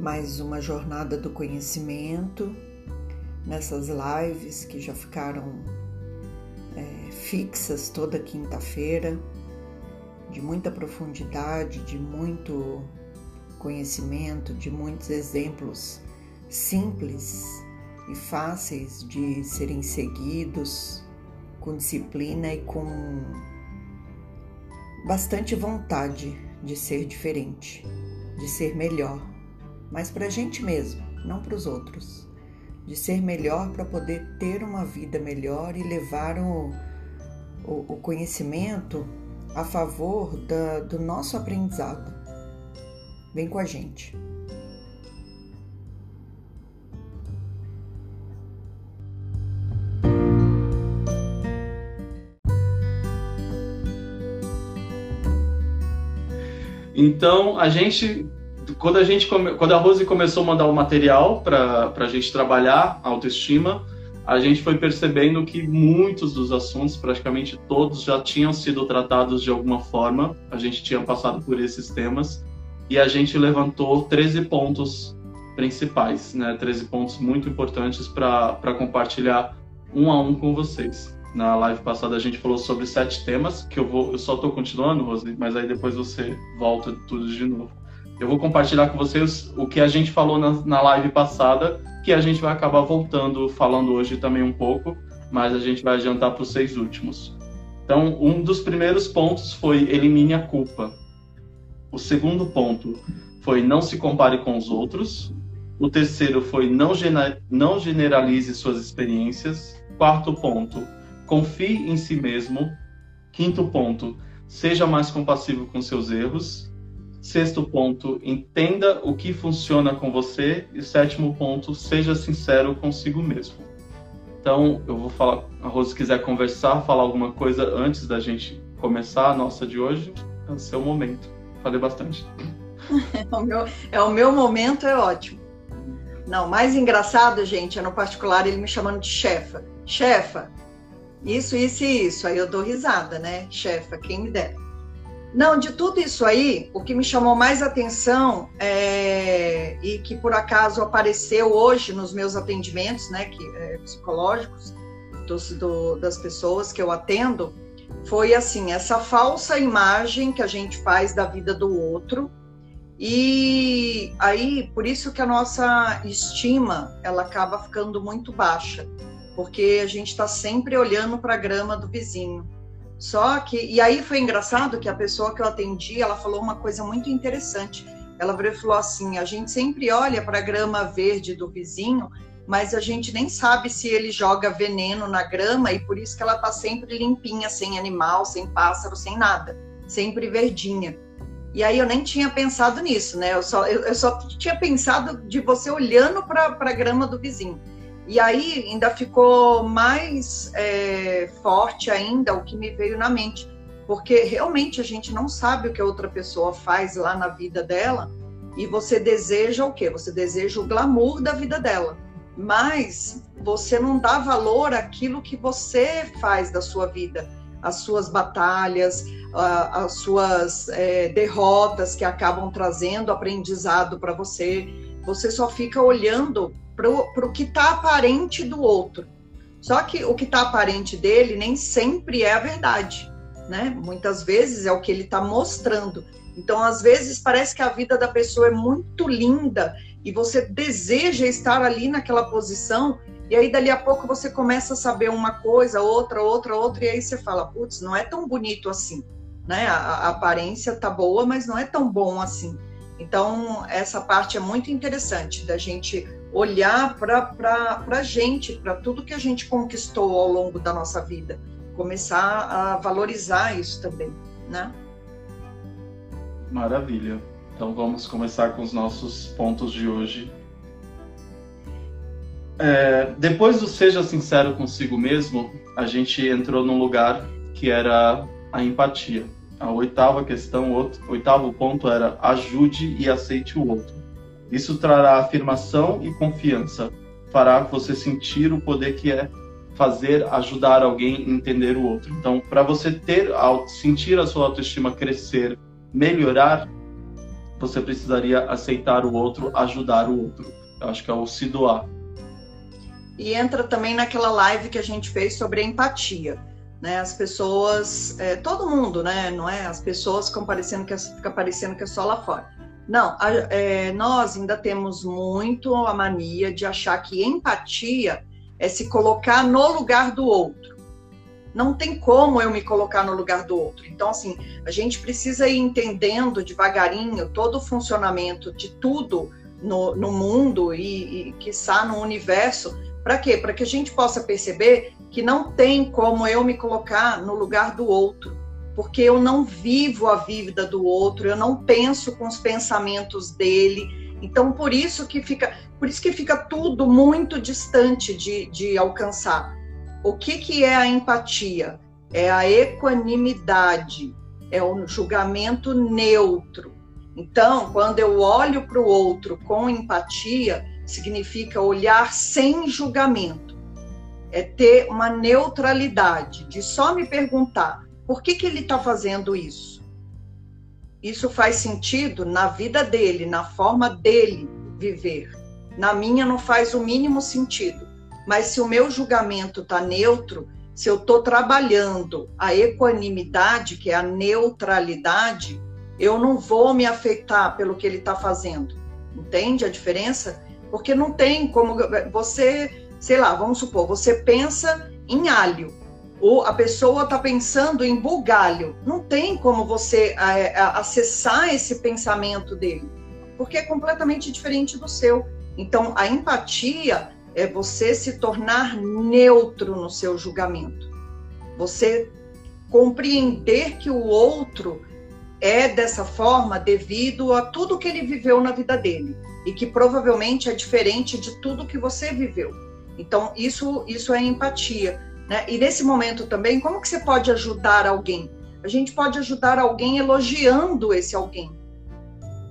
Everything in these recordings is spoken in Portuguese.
mais uma jornada do conhecimento nessas lives que já ficaram é, fixas toda quinta-feira, de muita profundidade, de muito conhecimento, de muitos exemplos simples e fáceis de serem seguidos com disciplina e com bastante vontade de ser diferente, de ser melhor, mas para a gente mesmo, não para os outros, de ser melhor para poder ter uma vida melhor e levar o, o, o conhecimento a favor da, do nosso aprendizado. Vem com a gente. Então, a gente, quando a gente, quando a Rose começou a mandar o material para a gente trabalhar a autoestima, a gente foi percebendo que muitos dos assuntos, praticamente todos, já tinham sido tratados de alguma forma. A gente tinha passado por esses temas e a gente levantou 13 pontos principais, né? 13 pontos muito importantes para compartilhar um a um com vocês. Na live passada a gente falou sobre sete temas, que eu vou, eu só estou continuando, Rosy, mas aí depois você volta tudo de novo. Eu vou compartilhar com vocês o que a gente falou na, na live passada, que a gente vai acabar voltando, falando hoje também um pouco, mas a gente vai adiantar para os seis últimos. Então, um dos primeiros pontos foi elimine a culpa. O segundo ponto foi não se compare com os outros. O terceiro foi não, não generalize suas experiências. Quarto ponto, confie em si mesmo. Quinto ponto, seja mais compassivo com seus erros. Sexto ponto, entenda o que funciona com você. E sétimo ponto, seja sincero consigo mesmo. Então, eu vou falar, a Rose quiser conversar, falar alguma coisa antes da gente começar a nossa de hoje, é o seu momento. Falei bastante. é, o meu, é o meu momento, é ótimo. Não, mais engraçado, gente, é no particular ele me chamando de chefa. Chefa, isso, isso e isso. Aí eu dou risada, né? Chefa, quem me dera. Não, de tudo isso aí, o que me chamou mais atenção é, e que por acaso apareceu hoje nos meus atendimentos, né, que, é, psicológicos, dos, do, das pessoas que eu atendo, foi assim, essa falsa imagem que a gente faz da vida do outro. E aí, por isso que a nossa estima, ela acaba ficando muito baixa porque a gente está sempre olhando para a grama do vizinho. Só que, e aí foi engraçado que a pessoa que eu atendi, ela falou uma coisa muito interessante. Ela falou assim: a gente sempre olha para a grama verde do vizinho, mas a gente nem sabe se ele joga veneno na grama e por isso que ela está sempre limpinha, sem animal, sem pássaro, sem nada, sempre verdinha. E aí eu nem tinha pensado nisso, né? Eu só, eu, eu só tinha pensado de você olhando para a grama do vizinho. E aí ainda ficou mais é, forte ainda o que me veio na mente, porque realmente a gente não sabe o que a outra pessoa faz lá na vida dela e você deseja o quê? Você deseja o glamour da vida dela, mas você não dá valor àquilo que você faz da sua vida, as suas batalhas, as suas é, derrotas que acabam trazendo aprendizado para você. Você só fica olhando para o que está aparente do outro. Só que o que está aparente dele nem sempre é a verdade, né? Muitas vezes é o que ele está mostrando. Então, às vezes, parece que a vida da pessoa é muito linda e você deseja estar ali naquela posição, e aí dali a pouco você começa a saber uma coisa, outra, outra, outra, e aí você fala, putz, não é tão bonito assim, né? A, a aparência tá boa, mas não é tão bom assim. Então, essa parte é muito interessante da gente olhar para a gente, para tudo que a gente conquistou ao longo da nossa vida, começar a valorizar isso também, né? Maravilha. Então vamos começar com os nossos pontos de hoje. É, depois do seja sincero consigo mesmo, a gente entrou num lugar que era a empatia. A oitava questão, o oitavo ponto era ajude e aceite o outro. Isso trará afirmação e confiança, fará você sentir o poder que é fazer, ajudar alguém entender o outro. Então, para você ter, sentir a sua autoestima crescer, melhorar, você precisaria aceitar o outro, ajudar o outro. Eu acho que é o se doar. E entra também naquela live que a gente fez sobre empatia. Né, as pessoas, é, todo mundo, né, não é? As pessoas ficam parecendo que, fica parecendo que é só lá fora. Não, a, é, nós ainda temos muito a mania de achar que empatia é se colocar no lugar do outro. Não tem como eu me colocar no lugar do outro. Então, assim, a gente precisa ir entendendo devagarinho todo o funcionamento de tudo no, no mundo e, e, quiçá, no universo. Para quê? Para que a gente possa perceber que não tem como eu me colocar no lugar do outro porque eu não vivo a vida do outro, eu não penso com os pensamentos dele. Então, por isso que fica, por isso que fica tudo muito distante de, de alcançar. O que, que é a empatia? É a equanimidade, é o julgamento neutro. Então, quando eu olho para o outro com empatia, significa olhar sem julgamento. É ter uma neutralidade, de só me perguntar: por que, que ele está fazendo isso? Isso faz sentido na vida dele, na forma dele viver. Na minha não faz o mínimo sentido. Mas se o meu julgamento está neutro, se eu estou trabalhando a equanimidade, que é a neutralidade, eu não vou me afetar pelo que ele está fazendo. Entende a diferença? Porque não tem como você, sei lá, vamos supor, você pensa em alho ou a pessoa está pensando em bugalho. Não tem como você é, é, acessar esse pensamento dele, porque é completamente diferente do seu. Então, a empatia é você se tornar neutro no seu julgamento. Você compreender que o outro é dessa forma devido a tudo que ele viveu na vida dele e que provavelmente é diferente de tudo que você viveu. Então, isso, isso é empatia. Né? E nesse momento também, como que você pode ajudar alguém? A gente pode ajudar alguém elogiando esse alguém.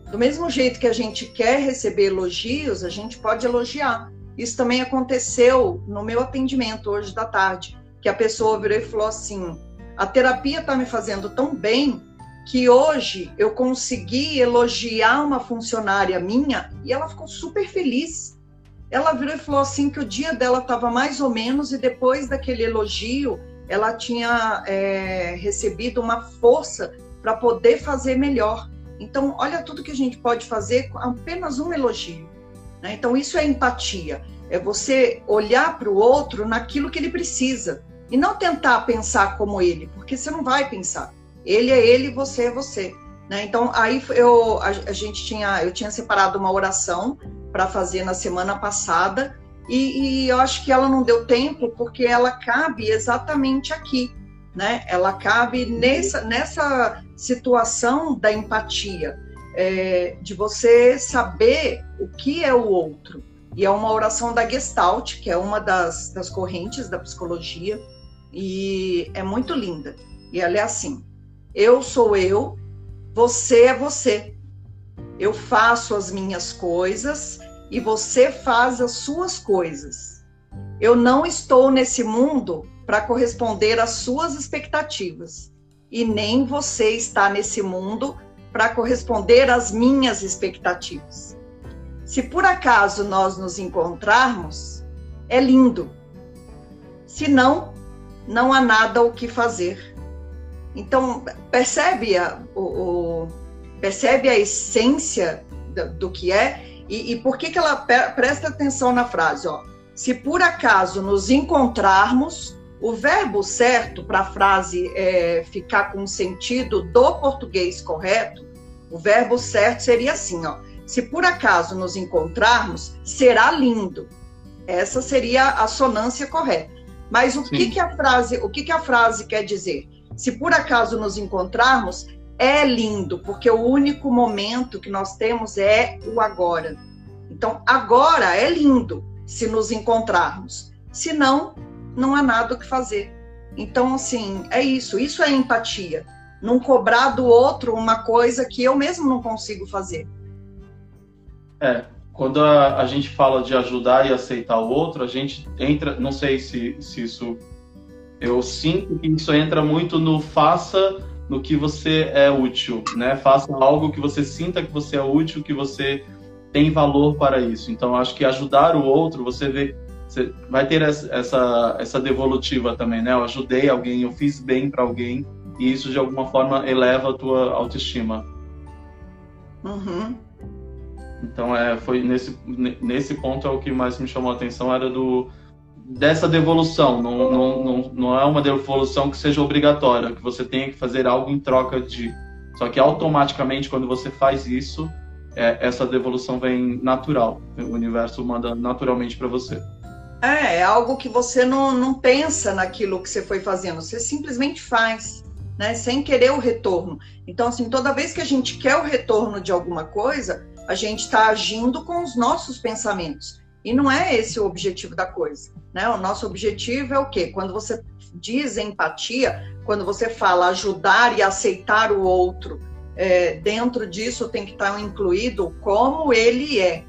Do mesmo jeito que a gente quer receber elogios, a gente pode elogiar. Isso também aconteceu no meu atendimento hoje da tarde, que a pessoa virou e falou assim: a terapia está me fazendo tão bem que hoje eu consegui elogiar uma funcionária minha e ela ficou super feliz ela virou e falou assim que o dia dela estava mais ou menos e depois daquele elogio ela tinha é, recebido uma força para poder fazer melhor. Então, olha tudo que a gente pode fazer com apenas um elogio. Né? Então, isso é empatia. É você olhar para o outro naquilo que ele precisa e não tentar pensar como ele, porque você não vai pensar. Ele é ele, você é você. Né? Então, aí eu, a, a gente tinha, eu tinha separado uma oração para fazer na semana passada e, e, eu acho que ela não deu tempo porque ela cabe exatamente aqui, né? Ela cabe nessa, nessa situação da empatia, é, de você saber o que é o outro. E é uma oração da Gestalt, que é uma das, das correntes da psicologia, e é muito linda. E ela é assim: eu sou eu, você é você. Eu faço as minhas coisas e você faz as suas coisas. Eu não estou nesse mundo para corresponder às suas expectativas e nem você está nesse mundo para corresponder às minhas expectativas. Se por acaso nós nos encontrarmos, é lindo. Se não, não há nada o que fazer. Então, percebe a, o, o percebe a essência do, do que é e, e, por que, que ela presta atenção na frase? Ó, se por acaso nos encontrarmos, o verbo certo para a frase é, ficar com o sentido do português correto, o verbo certo seria assim: ó, se por acaso nos encontrarmos, será lindo. Essa seria a sonância correta. Mas o que, que a frase, o que, que a frase quer dizer? Se por acaso nos encontrarmos, é lindo, porque o único momento que nós temos é o agora. Então, agora é lindo se nos encontrarmos. Se não, não há nada o que fazer. Então, assim, é isso. Isso é empatia. Não cobrar do outro uma coisa que eu mesmo não consigo fazer. É, quando a, a gente fala de ajudar e aceitar o outro, a gente entra, não sei se, se isso. Eu sinto que isso entra muito no faça no que você é útil, né? Faça algo que você sinta que você é útil, que você tem valor para isso. Então, acho que ajudar o outro, você vê, você vai ter essa, essa devolutiva também, né? Eu ajudei alguém, eu fiz bem para alguém, e isso de alguma forma eleva a tua autoestima. Uhum. Então, é, foi nesse, nesse ponto é o que mais me chamou a atenção, era do dessa devolução. Não, não, não, não é uma devolução que seja obrigatória, que você tenha que fazer algo em troca de. Só que automaticamente, quando você faz isso, é, essa devolução vem natural. O universo manda naturalmente para você. É, é algo que você não, não pensa naquilo que você foi fazendo, você simplesmente faz. Né, sem querer o retorno. Então, assim, toda vez que a gente quer o retorno de alguma coisa, a gente está agindo com os nossos pensamentos. E não é esse o objetivo da coisa. Né? O nosso objetivo é o quê? Quando você diz empatia, quando você fala ajudar e aceitar o outro, é, dentro disso tem que estar incluído como ele é,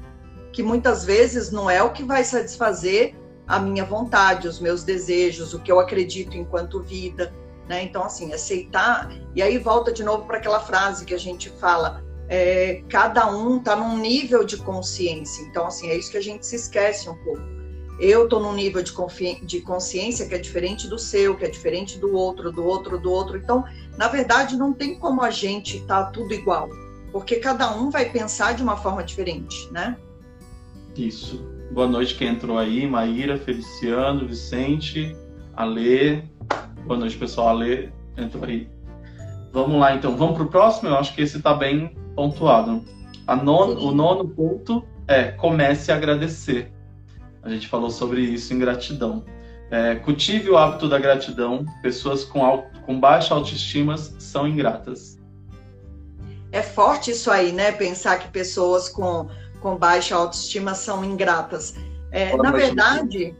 que muitas vezes não é o que vai satisfazer a minha vontade, os meus desejos, o que eu acredito enquanto vida. Né? Então, assim, aceitar. E aí volta de novo para aquela frase que a gente fala: é, cada um está num nível de consciência. Então, assim, é isso que a gente se esquece um pouco. Eu estou num nível de, de consciência que é diferente do seu, que é diferente do outro, do outro, do outro. Então, na verdade, não tem como a gente estar tá tudo igual, porque cada um vai pensar de uma forma diferente, né? Isso. Boa noite quem entrou aí, Maíra, Feliciano, Vicente, Alê. Boa noite, pessoal. Alê entrou aí. Vamos lá, então. Vamos para o próximo? Eu acho que esse está bem pontuado. Non, o nono ponto é comece a agradecer. A gente falou sobre isso em gratidão. É, cultive o hábito da gratidão. Pessoas com, com baixa autoestima são ingratas. É forte isso aí, né? Pensar que pessoas com, com baixa autoestima são ingratas. É, na verdade,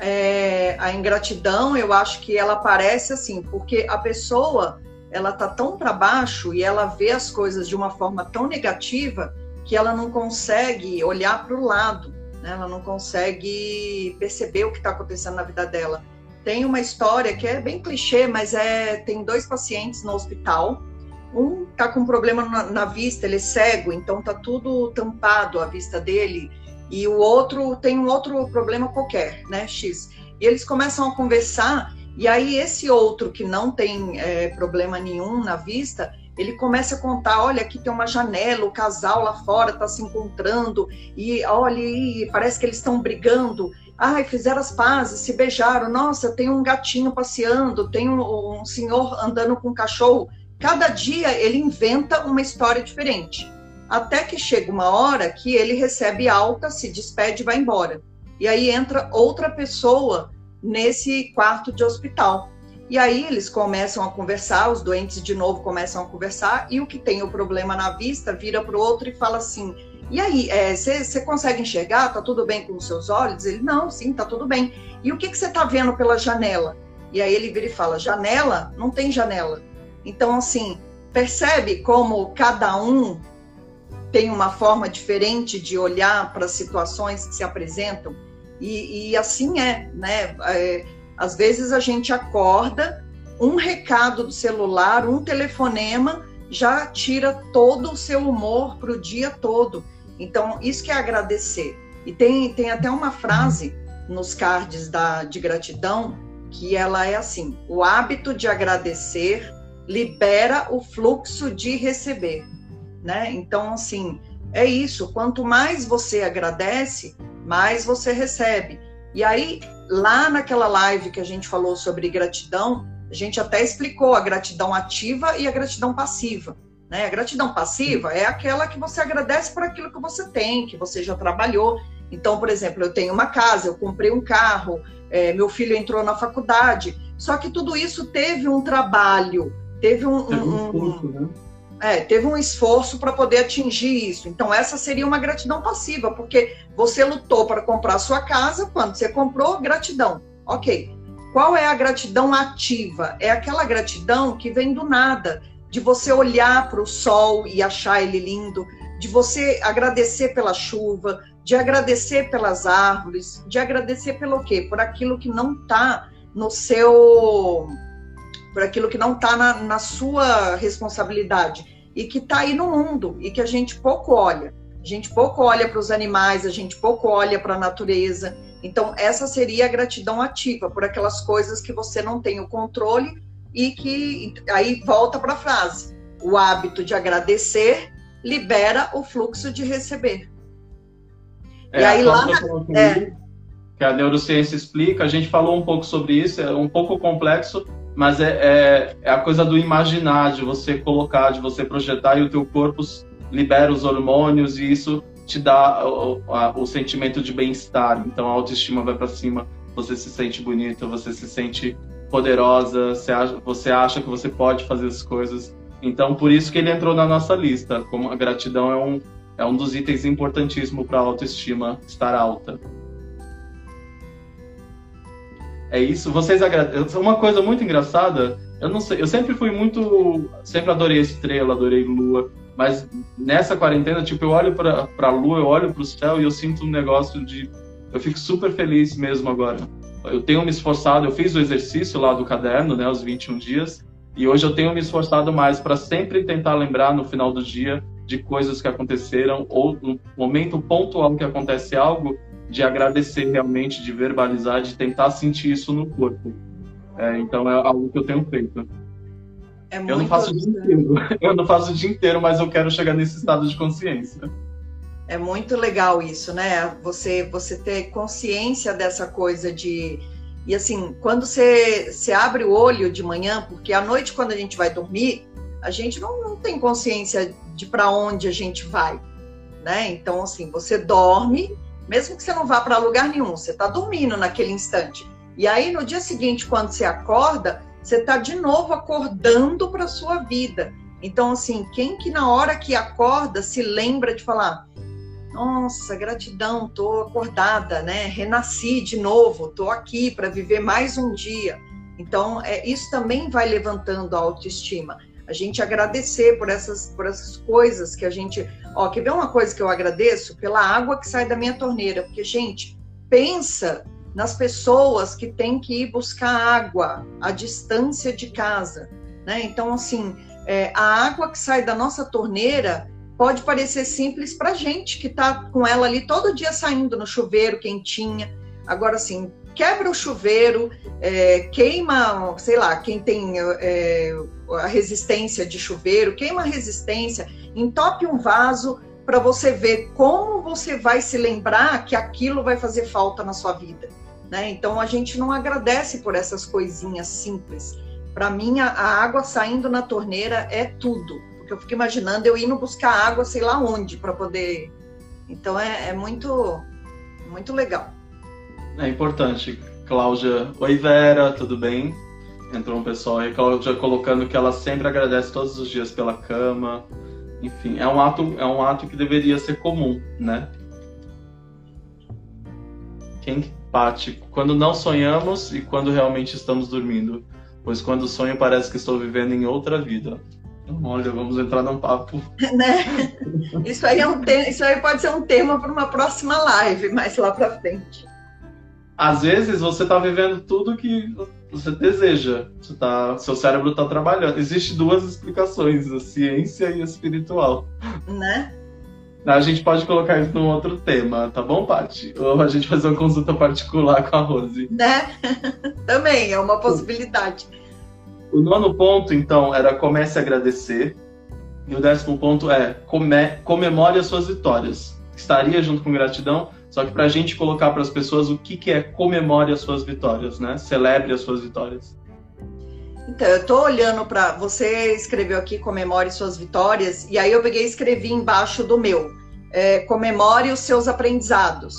é, a ingratidão, eu acho que ela aparece assim, porque a pessoa ela tá tão para baixo e ela vê as coisas de uma forma tão negativa que ela não consegue olhar para o lado, né? ela não consegue perceber o que está acontecendo na vida dela. Tem uma história que é bem clichê, mas é tem dois pacientes no hospital. Um está com um problema na, na, vista, ele é cego, então tá tudo tampado a vista dele, e o outro tem um outro problema qualquer, né, X. E eles começam a conversar e aí esse outro que não tem é, problema nenhum na vista, ele começa a contar, olha, aqui tem uma janela, o casal lá fora está se encontrando, e olha, parece que eles estão brigando. Ai, fizeram as pazes, se beijaram. Nossa, tem um gatinho passeando, tem um, um senhor andando com um cachorro. Cada dia ele inventa uma história diferente. Até que chega uma hora que ele recebe alta, se despede e vai embora. E aí entra outra pessoa nesse quarto de hospital. E aí eles começam a conversar, os doentes de novo começam a conversar, e o que tem o problema na vista vira para o outro e fala assim: E aí, você é, consegue enxergar? Tá tudo bem com os seus olhos? Ele: Não, sim, tá tudo bem. E o que você está vendo pela janela? E aí ele vira e fala: Janela? Não tem janela. Então, assim, percebe como cada um tem uma forma diferente de olhar para as situações que se apresentam? E, e assim é, né? É, às vezes a gente acorda, um recado do celular, um telefonema já tira todo o seu humor para o dia todo. Então, isso que é agradecer. E tem, tem até uma frase nos cards da, de gratidão que ela é assim: o hábito de agradecer libera o fluxo de receber. Né? Então, assim, é isso. Quanto mais você agradece, mais você recebe. E aí, lá naquela live que a gente falou sobre gratidão, a gente até explicou a gratidão ativa e a gratidão passiva. Né? A gratidão passiva é aquela que você agradece por aquilo que você tem, que você já trabalhou. Então, por exemplo, eu tenho uma casa, eu comprei um carro, é, meu filho entrou na faculdade. Só que tudo isso teve um trabalho, teve um, um, um, né? É, teve um esforço para poder atingir isso. Então, essa seria uma gratidão passiva, porque você lutou para comprar sua casa, quando você comprou, gratidão. Ok. Qual é a gratidão ativa? É aquela gratidão que vem do nada, de você olhar para o sol e achar ele lindo, de você agradecer pela chuva, de agradecer pelas árvores, de agradecer pelo quê? Por aquilo que não está no seu por aquilo que não está na, na sua responsabilidade e que está aí no mundo e que a gente pouco olha. A gente pouco olha para os animais, a gente pouco olha para a natureza. Então, essa seria a gratidão ativa por aquelas coisas que você não tem o controle e que aí volta para a frase: o hábito de agradecer libera o fluxo de receber. É, e aí lá é, que a neurociência explica, a gente falou um pouco sobre isso, é um pouco complexo, mas é, é, é a coisa do imaginar, de você colocar, de você projetar e o teu corpo libera os hormônios e isso te dá o, a, o sentimento de bem-estar. Então a autoestima vai para cima, você se sente bonita, você se sente poderosa, você acha, você acha que você pode fazer as coisas. Então por isso que ele entrou na nossa lista. Como a gratidão é um é um dos itens importantíssimos para a autoestima estar alta. É isso. Vocês agradecem. Uma coisa muito engraçada, eu não sei, eu sempre fui muito, sempre adorei estrela, adorei lua. Mas nessa quarentena, tipo, eu olho para a lua, eu olho para o céu e eu sinto um negócio de. Eu fico super feliz mesmo agora. Eu tenho me esforçado, eu fiz o exercício lá do caderno, né, os 21 dias, e hoje eu tenho me esforçado mais para sempre tentar lembrar no final do dia de coisas que aconteceram ou no momento pontual que acontece algo, de agradecer realmente, de verbalizar, de tentar sentir isso no corpo. É, então é algo que eu tenho feito. É eu não faço o dia inteiro. Eu não faço o dia inteiro, mas eu quero chegar nesse estado de consciência. É muito legal isso, né? Você você ter consciência dessa coisa de e assim, quando você, você abre o olho de manhã, porque à noite quando a gente vai dormir, a gente não, não tem consciência de para onde a gente vai, né? Então assim, você dorme, mesmo que você não vá para lugar nenhum, você está dormindo naquele instante. E aí no dia seguinte, quando você acorda, você está de novo acordando para a sua vida. Então, assim, quem que na hora que acorda se lembra de falar: Nossa, gratidão, tô acordada, né? Renasci de novo, tô aqui para viver mais um dia. Então, é, isso também vai levantando a autoestima. A gente agradecer por essas, por essas coisas que a gente. Ó, quer ver uma coisa que eu agradeço? Pela água que sai da minha torneira. Porque, gente, pensa nas pessoas que têm que ir buscar água à distância de casa. Né? Então, assim, é, a água que sai da nossa torneira pode parecer simples para gente que está com ela ali todo dia saindo no chuveiro quentinha. Agora, assim, quebra o chuveiro, é, queima, sei lá, quem tem é, a resistência de chuveiro, queima a resistência, entope um vaso para você ver como você vai se lembrar que aquilo vai fazer falta na sua vida. Né? Então a gente não agradece por essas coisinhas simples. Para mim, a, água saindo na torneira é tudo, porque eu fico imaginando eu indo buscar água, sei lá onde, para poder. Então é, é, muito, muito legal. É importante. Cláudia, oi Vera, tudo bem? Entrou um pessoal aí, Cláudia colocando que ela sempre agradece todos os dias pela cama. Enfim, é um ato, é um ato que deveria ser comum, né? Quem Pati, quando não sonhamos e quando realmente estamos dormindo. Pois quando sonho parece que estou vivendo em outra vida. Então, olha, vamos entrar num papo. Né? Isso aí, é um te... Isso aí pode ser um tema para uma próxima live, mais lá para frente. Às vezes você está vivendo tudo que você deseja. Você tá... Seu cérebro está trabalhando. Existem duas explicações, a ciência e a espiritual. Né? A gente pode colocar isso num outro tema, tá bom, Paty? Ou a gente fazer uma consulta particular com a Rose. Né? Também, é uma possibilidade. O nono ponto, então, era comece a agradecer. E o décimo ponto é come, comemore as suas vitórias. Estaria junto com gratidão, só que para a gente colocar para as pessoas o que, que é comemore as suas vitórias, né? Celebre as suas vitórias. Então, eu estou olhando para. Você escreveu aqui comemore suas vitórias, e aí eu peguei e escrevi embaixo do meu: é, comemore os seus aprendizados.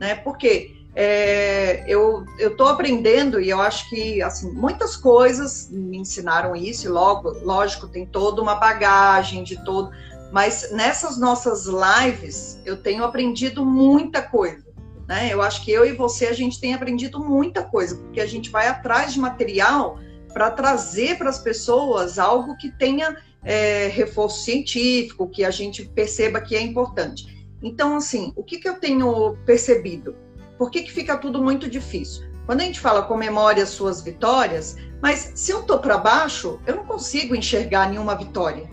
Né? Porque é, eu estou aprendendo e eu acho que assim, muitas coisas me ensinaram isso, e logo, lógico, tem toda uma bagagem de todo. Mas nessas nossas lives eu tenho aprendido muita coisa. Né? Eu acho que eu e você a gente tem aprendido muita coisa, porque a gente vai atrás de material para trazer para as pessoas algo que tenha é, reforço científico, que a gente perceba que é importante. Então, assim, o que, que eu tenho percebido? Por que, que fica tudo muito difícil? Quando a gente fala comemore as suas vitórias, mas se eu tô para baixo, eu não consigo enxergar nenhuma vitória,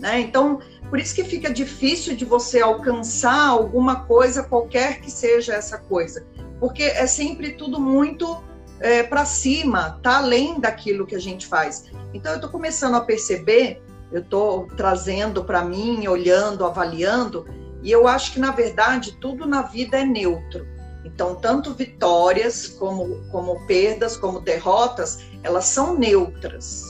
né? Então, por isso que fica difícil de você alcançar alguma coisa, qualquer que seja essa coisa, porque é sempre tudo muito é, para cima, tá além daquilo que a gente faz. Então, eu estou começando a perceber, eu estou trazendo para mim, olhando, avaliando, e eu acho que na verdade tudo na vida é neutro. Então, tanto vitórias como, como perdas, como derrotas, elas são neutras.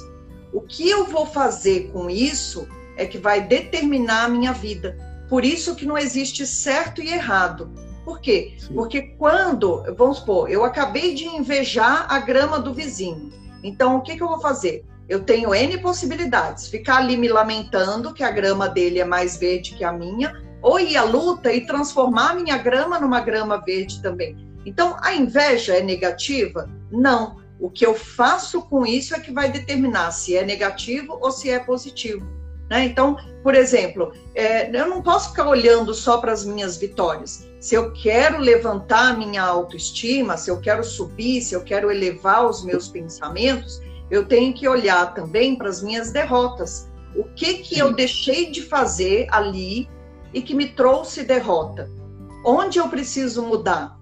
O que eu vou fazer com isso é que vai determinar a minha vida. Por isso que não existe certo e errado. Por quê? Sim. Porque quando, vamos supor, eu acabei de invejar a grama do vizinho. Então, o que, que eu vou fazer? Eu tenho N possibilidades. Ficar ali me lamentando que a grama dele é mais verde que a minha, ou ir à luta e transformar a minha grama numa grama verde também. Então, a inveja é negativa? Não. O que eu faço com isso é que vai determinar se é negativo ou se é positivo. Né? Então, por exemplo, é, eu não posso ficar olhando só para as minhas vitórias. Se eu quero levantar a minha autoestima, se eu quero subir, se eu quero elevar os meus pensamentos, eu tenho que olhar também para as minhas derrotas. O que que eu deixei de fazer ali e que me trouxe derrota? Onde eu preciso mudar?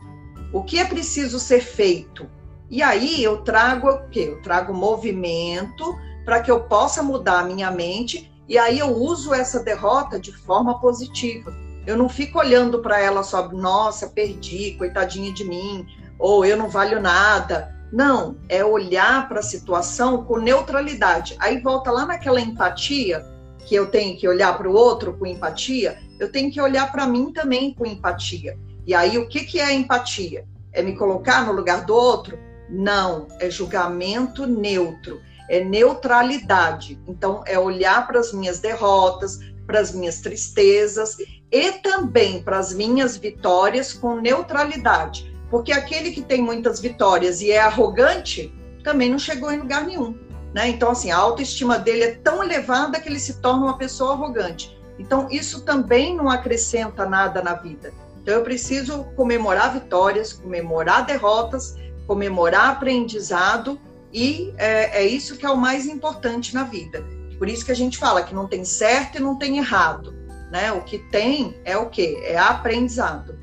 O que é preciso ser feito? E aí eu trago o quê? Eu trago movimento para que eu possa mudar a minha mente e aí eu uso essa derrota de forma positiva. Eu não fico olhando para ela só, nossa, perdi, coitadinha de mim, ou eu não valho nada. Não, é olhar para a situação com neutralidade. Aí volta lá naquela empatia, que eu tenho que olhar para o outro com empatia, eu tenho que olhar para mim também com empatia. E aí o que, que é empatia? É me colocar no lugar do outro? Não, é julgamento neutro é neutralidade. Então, é olhar para as minhas derrotas, para as minhas tristezas e também para as minhas vitórias com neutralidade. Porque aquele que tem muitas vitórias e é arrogante também não chegou em lugar nenhum. Né? Então, assim, a autoestima dele é tão elevada que ele se torna uma pessoa arrogante. Então, isso também não acrescenta nada na vida. Então, eu preciso comemorar vitórias, comemorar derrotas, comemorar aprendizado e é, é isso que é o mais importante na vida. Por isso que a gente fala que não tem certo e não tem errado. Né? O que tem é o quê? É aprendizado.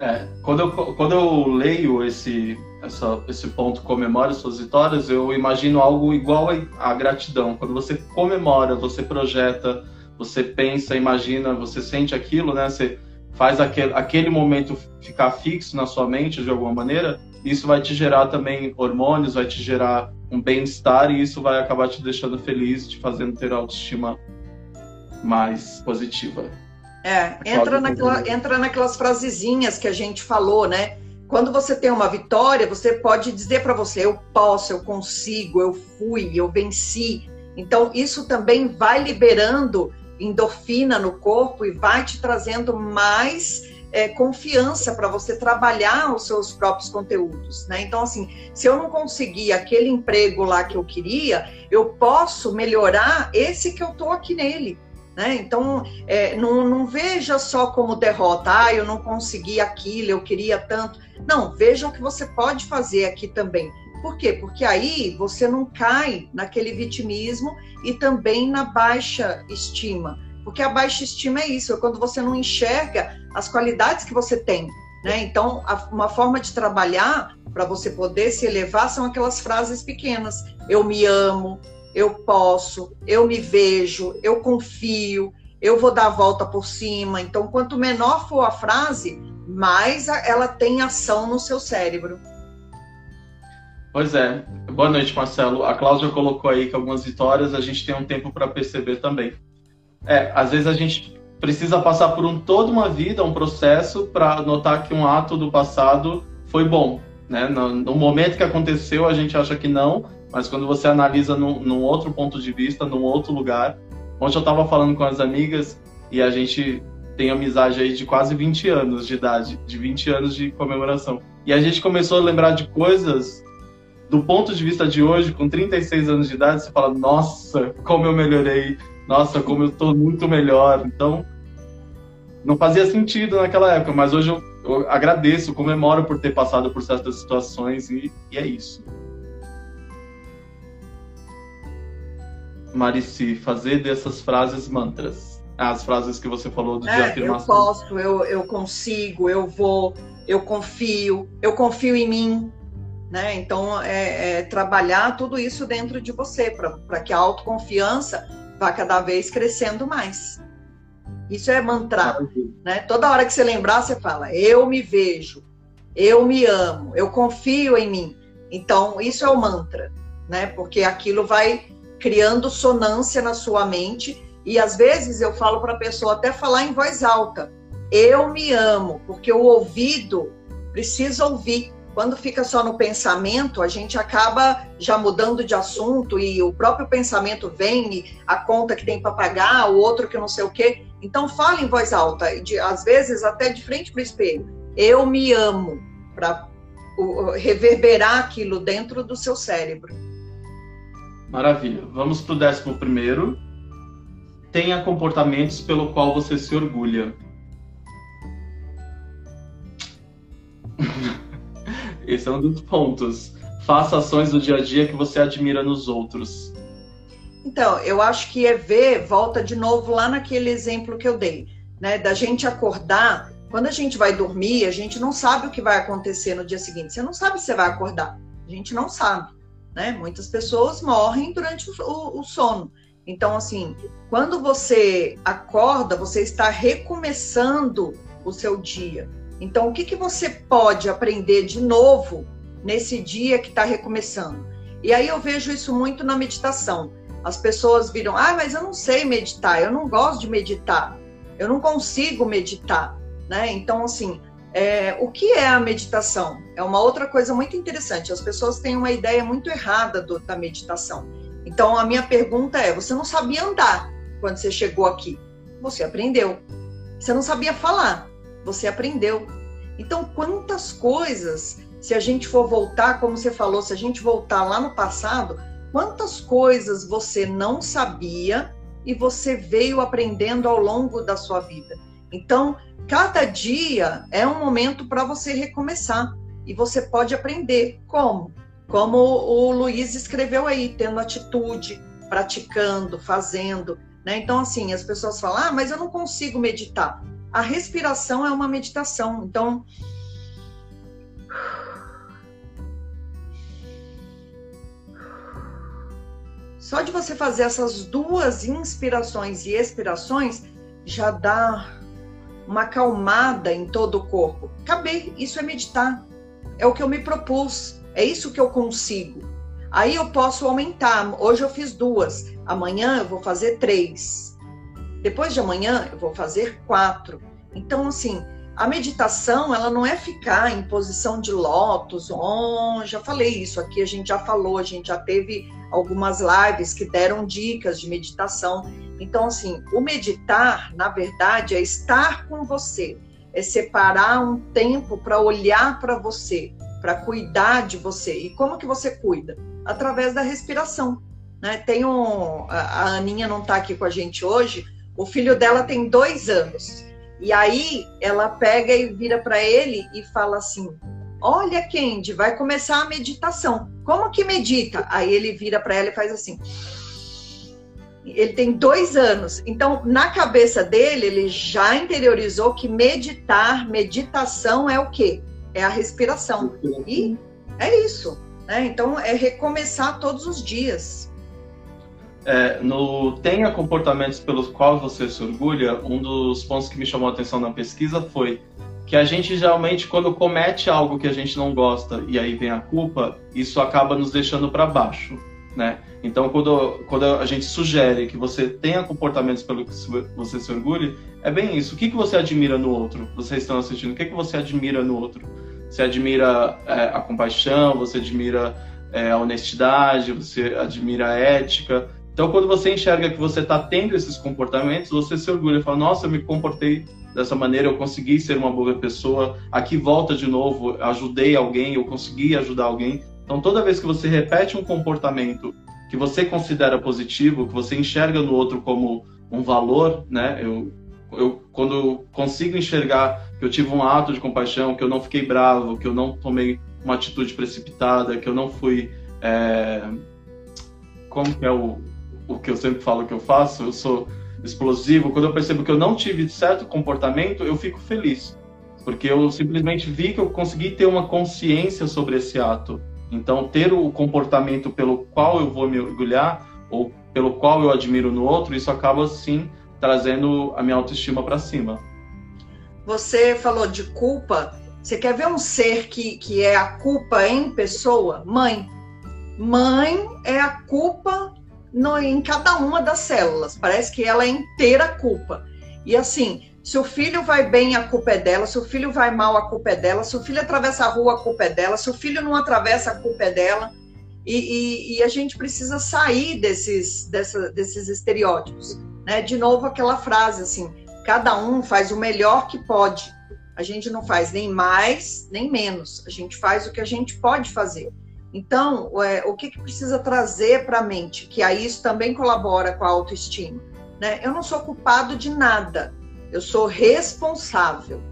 É, quando, eu, quando eu leio esse, essa, esse ponto, comemore suas vitórias, eu imagino algo igual à gratidão. Quando você comemora, você projeta, você pensa, imagina, você sente aquilo, né? Você faz aquele, aquele momento ficar fixo na sua mente de alguma maneira, isso vai te gerar também hormônios, vai te gerar um bem-estar e isso vai acabar te deixando feliz, te fazendo ter autoestima mais positiva. É, entra, naquela, entra naquelas frasezinhas que a gente falou, né? Quando você tem uma vitória, você pode dizer para você: eu posso, eu consigo, eu fui, eu venci. Então, isso também vai liberando endorfina no corpo e vai te trazendo mais é, confiança para você trabalhar os seus próprios conteúdos, né? Então, assim, se eu não conseguir aquele emprego lá que eu queria, eu posso melhorar esse que eu tô aqui nele. Né? Então, é, não, não, veja só como derrota, ah, eu não consegui aquilo, eu queria tanto. Não, veja o que você pode fazer aqui também. Por quê? Porque aí você não cai naquele vitimismo e também na baixa estima. Porque a baixa estima é isso, é quando você não enxerga as qualidades que você tem. Né? Então, uma forma de trabalhar para você poder se elevar são aquelas frases pequenas. Eu me amo, eu posso, eu me vejo, eu confio, eu vou dar a volta por cima. Então, quanto menor for a frase, mais ela tem ação no seu cérebro. Pois é. Boa noite, Marcelo. A Cláudia colocou aí que algumas vitórias a gente tem um tempo para perceber também. É, às vezes a gente precisa passar por um, toda uma vida, um processo, para notar que um ato do passado foi bom. Né? No, no, momento que aconteceu, a gente acha que não, mas quando você analisa num, num outro ponto de vista, num outro lugar. Ontem eu estava falando com as amigas e a gente tem amizade aí de quase 20 anos de idade, de 20 anos de comemoração. E a gente começou a lembrar de coisas do ponto de vista de hoje, com 36 anos de idade, você fala, nossa, como eu melhorei, nossa, como eu estou muito melhor. Então, não fazia sentido naquela época, mas hoje eu, eu agradeço, comemoro por ter passado por certas situações e, e é isso. Marici, fazer dessas frases mantras. As frases que você falou do é, de afirmação. Eu posso, eu, eu consigo, eu vou, eu confio, eu confio em mim. Né? Então, é, é trabalhar tudo isso dentro de você, para que a autoconfiança vá cada vez crescendo mais. Isso é mantra. Né? Toda hora que você lembrar, você fala: Eu me vejo, eu me amo, eu confio em mim. Então, isso é o mantra, né? Porque aquilo vai criando sonância na sua mente. E às vezes eu falo para a pessoa até falar em voz alta: Eu me amo, porque o ouvido precisa ouvir. Quando fica só no pensamento, a gente acaba já mudando de assunto e o próprio pensamento vem a conta que tem para pagar, o outro que não sei o quê. Então fale em voz alta, de, às vezes até de frente para o espelho. Eu me amo, para reverberar aquilo dentro do seu cérebro. Maravilha. Vamos para o décimo primeiro. Tenha comportamentos pelo qual você se orgulha. Esse é um dos pontos. Faça ações do dia a dia que você admira nos outros. Então, eu acho que é ver, volta de novo lá naquele exemplo que eu dei, né? Da gente acordar. Quando a gente vai dormir, a gente não sabe o que vai acontecer no dia seguinte. Você não sabe se você vai acordar. A gente não sabe, né? Muitas pessoas morrem durante o, o sono. Então, assim, quando você acorda, você está recomeçando o seu dia. Então, o que, que você pode aprender de novo nesse dia que está recomeçando? E aí eu vejo isso muito na meditação. As pessoas viram, ah, mas eu não sei meditar, eu não gosto de meditar, eu não consigo meditar, né? Então, assim, é, o que é a meditação? É uma outra coisa muito interessante. As pessoas têm uma ideia muito errada do, da meditação. Então, a minha pergunta é: você não sabia andar quando você chegou aqui? Você aprendeu. Você não sabia falar você aprendeu. Então, quantas coisas, se a gente for voltar, como você falou, se a gente voltar lá no passado, quantas coisas você não sabia e você veio aprendendo ao longo da sua vida. Então, cada dia é um momento para você recomeçar e você pode aprender como? Como o Luiz escreveu aí, tendo atitude, praticando, fazendo. Né? Então, assim, as pessoas falam, ah, mas eu não consigo meditar a respiração é uma meditação. Então, só de você fazer essas duas inspirações e expirações já dá uma acalmada em todo o corpo. Acabei, isso é meditar. É o que eu me propus, é isso que eu consigo. Aí eu posso aumentar. Hoje eu fiz duas, amanhã eu vou fazer três. Depois de amanhã eu vou fazer quatro. Então, assim, a meditação, ela não é ficar em posição de lótus. Oh, já falei isso aqui, a gente já falou, a gente já teve algumas lives que deram dicas de meditação. Então, assim, o meditar, na verdade, é estar com você, é separar um tempo para olhar para você, para cuidar de você. E como que você cuida? Através da respiração. Né? Tem um, a Aninha não está aqui com a gente hoje, o filho dela tem dois anos. E aí ela pega e vira para ele e fala assim: Olha, Kendi, vai começar a meditação. Como que medita? Aí ele vira para ela e faz assim. Ele tem dois anos. Então, na cabeça dele, ele já interiorizou que meditar, meditação é o quê? É a respiração. E é isso. Né? Então, é recomeçar todos os dias é, no tenha comportamentos pelos quais você se orgulha, um dos pontos que me chamou a atenção na pesquisa foi que a gente geralmente quando comete algo que a gente não gosta e aí vem a culpa, isso acaba nos deixando para baixo, né? Então quando, quando a gente sugere que você tenha comportamentos pelo que você se orgulhe, é bem isso. O que, que você admira no outro? Vocês estão assistindo? O que, que você admira no outro? Você admira é, a compaixão? Você admira é, a honestidade? Você admira a ética? Então, quando você enxerga que você está tendo esses comportamentos, você se orgulha fala: Nossa, eu me comportei dessa maneira, eu consegui ser uma boa pessoa. Aqui volta de novo, ajudei alguém, eu consegui ajudar alguém. Então, toda vez que você repete um comportamento que você considera positivo, que você enxerga no outro como um valor, né? Eu eu, quando consigo enxergar que eu tive um ato de compaixão, que eu não fiquei bravo, que eu não tomei uma atitude precipitada, que eu não fui. É... Como que é o, o que eu sempre falo que eu faço? Eu sou explosivo. Quando eu percebo que eu não tive certo comportamento, eu fico feliz. Porque eu simplesmente vi que eu consegui ter uma consciência sobre esse ato. Então, ter o comportamento pelo qual eu vou me orgulhar, ou pelo qual eu admiro no outro, isso acaba, sim, trazendo a minha autoestima para cima. Você falou de culpa. Você quer ver um ser que, que é a culpa em pessoa? Mãe. Mãe é a culpa no, em cada uma das células. Parece que ela é inteira culpa. E assim, se o filho vai bem, a culpa é dela. Se o filho vai mal, a culpa é dela. Se o filho atravessa a rua, a culpa é dela. Se o filho não atravessa, a culpa é dela. E, e, e a gente precisa sair desses, dessa, desses estereótipos. Né? De novo, aquela frase assim: cada um faz o melhor que pode. A gente não faz nem mais nem menos. A gente faz o que a gente pode fazer. Então, é, o que, que precisa trazer para a mente? Que aí isso também colabora com a autoestima. Né? Eu não sou culpado de nada, eu sou responsável.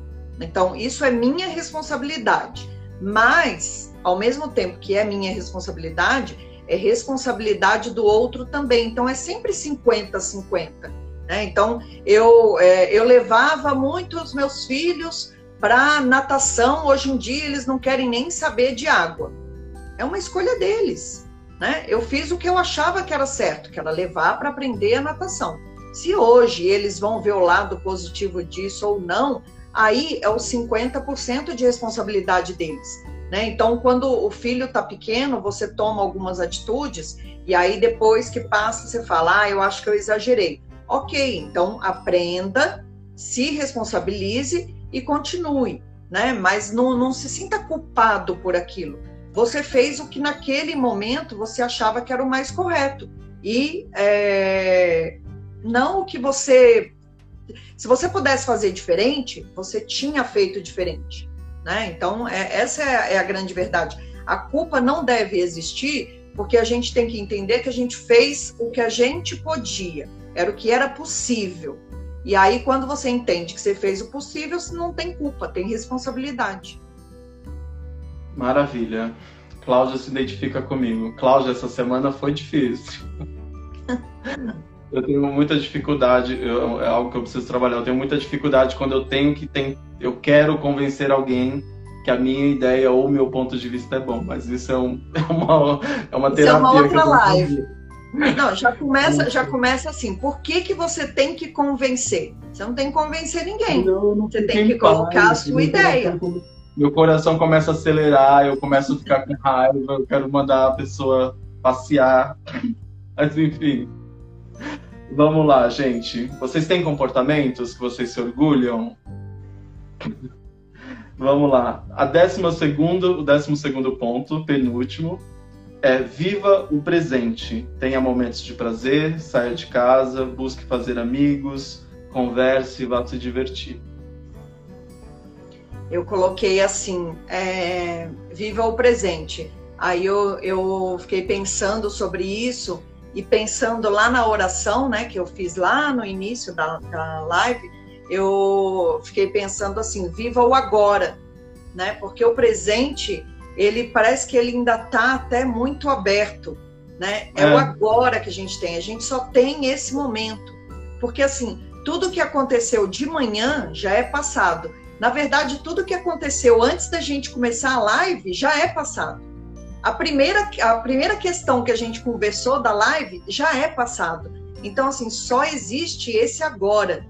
Então, isso é minha responsabilidade. Mas, ao mesmo tempo que é minha responsabilidade, é responsabilidade do outro também. Então, é sempre 50-50. Né? Então, eu, é, eu levava muito os meus filhos para natação. Hoje em dia, eles não querem nem saber de água é uma escolha deles. Né? Eu fiz o que eu achava que era certo, que era levar para aprender a natação. Se hoje eles vão ver o lado positivo disso ou não, aí é os 50% de responsabilidade deles. Né? Então, quando o filho está pequeno, você toma algumas atitudes e aí depois que passa, você fala: Ah, eu acho que eu exagerei. Ok, então aprenda, se responsabilize e continue, né? Mas não, não se sinta culpado por aquilo você fez o que naquele momento você achava que era o mais correto. E é, não o que você. Se você pudesse fazer diferente, você tinha feito diferente. Né? Então, é, essa é a, é a grande verdade. A culpa não deve existir, porque a gente tem que entender que a gente fez o que a gente podia, era o que era possível. E aí, quando você entende que você fez o possível, você não tem culpa, tem responsabilidade. Maravilha. Cláudia se identifica comigo. Cláudia, essa semana foi difícil. eu tenho muita dificuldade, eu, é algo que eu preciso trabalhar. Eu tenho muita dificuldade quando eu tenho que tem, eu quero convencer alguém que a minha ideia ou o meu ponto de vista é bom, mas isso é, um, é uma é uma terapia. Isso é uma outra live. Não, já começa, já começa assim. Por que, que você tem que convencer? Você não tem que convencer ninguém. você tem que colocar a sua ideia meu coração começa a acelerar, eu começo a ficar com raiva, eu quero mandar a pessoa passear. Mas enfim. Vamos lá, gente. Vocês têm comportamentos que vocês se orgulham? Vamos lá. A décima segundo, o décimo segundo ponto, penúltimo, é viva o presente. Tenha momentos de prazer, saia de casa, busque fazer amigos, converse e vá se divertir eu coloquei assim: é, viva o presente. Aí eu, eu fiquei pensando sobre isso e pensando lá na oração, né, que eu fiz lá no início da, da live, eu fiquei pensando assim: viva o agora, né? Porque o presente, ele parece que ele ainda está até muito aberto, né? É, é o agora que a gente tem. A gente só tem esse momento, porque assim tudo que aconteceu de manhã já é passado na verdade, tudo que aconteceu antes da gente começar a live já é passado. A primeira, a primeira questão que a gente conversou da live já é passado. Então, assim, só existe esse agora.